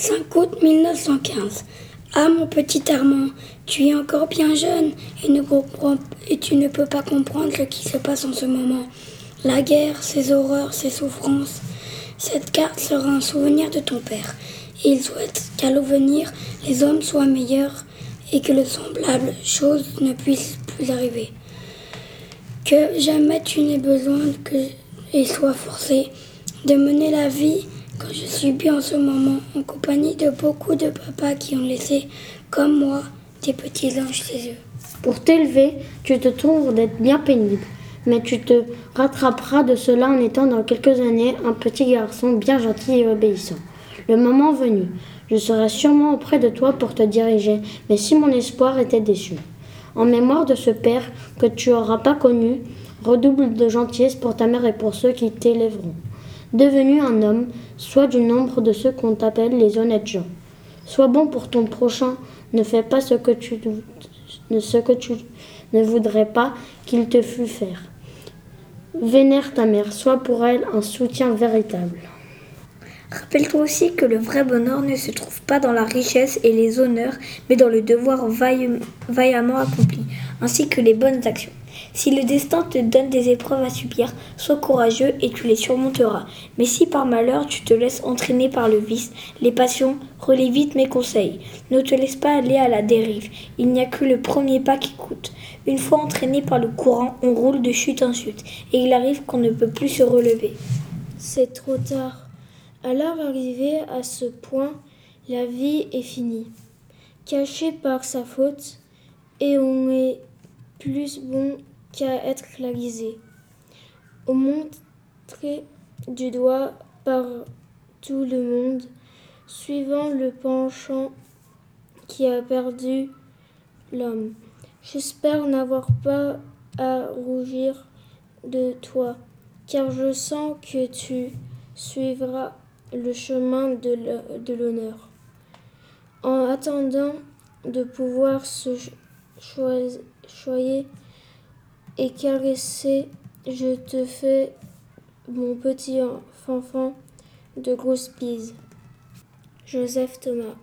5 août 1915. Ah mon petit Armand, tu es encore bien jeune et, ne et tu ne peux pas comprendre ce qui se passe en ce moment. La guerre, ses horreurs, ses souffrances. Cette carte sera un souvenir de ton père. Il souhaite qu'à l'avenir, les hommes soient meilleurs et que le semblable chose ne puisse plus arriver. Que jamais tu n'aies besoin que et sois forcé de mener la vie quand je suis bien en ce moment en compagnie de beaucoup de papas qui ont laissé, comme moi, des petits anges chez eux. Pour t'élever, tu te trouves d'être bien pénible, mais tu te rattraperas de cela en étant dans quelques années un petit garçon bien gentil et obéissant. Le moment venu, je serai sûrement auprès de toi pour te diriger, mais si mon espoir était déçu. En mémoire de ce père que tu n'auras pas connu, redouble de gentillesse pour ta mère et pour ceux qui t'élèveront. Devenu un homme, sois du nombre de ceux qu'on appelle les honnêtes gens. Sois bon pour ton prochain, ne fais pas ce que tu, ce que tu ne voudrais pas qu'il te fût faire. Vénère ta mère, sois pour elle un soutien véritable. Rappelle-toi aussi que le vrai bonheur ne se trouve pas dans la richesse et les honneurs, mais dans le devoir vaillamment accompli, ainsi que les bonnes actions. Si le destin te donne des épreuves à subir, sois courageux et tu les surmonteras. Mais si par malheur tu te laisses entraîner par le vice, les passions, relais vite mes conseils. Ne te laisse pas aller à la dérive. Il n'y a que le premier pas qui coûte. Une fois entraîné par le courant, on roule de chute en chute, et il arrive qu'on ne peut plus se relever. C'est trop tard. Alors arrivé à ce point, la vie est finie, cachée par sa faute, et on est plus bon qu'à être clarisé. On montré du doigt par tout le monde, suivant le penchant qui a perdu l'homme. J'espère n'avoir pas à rougir de toi, car je sens que tu suivras le chemin de l'honneur. En attendant de pouvoir se choyer et caresser, je te fais mon petit enfant de grosse bise. Joseph Thomas.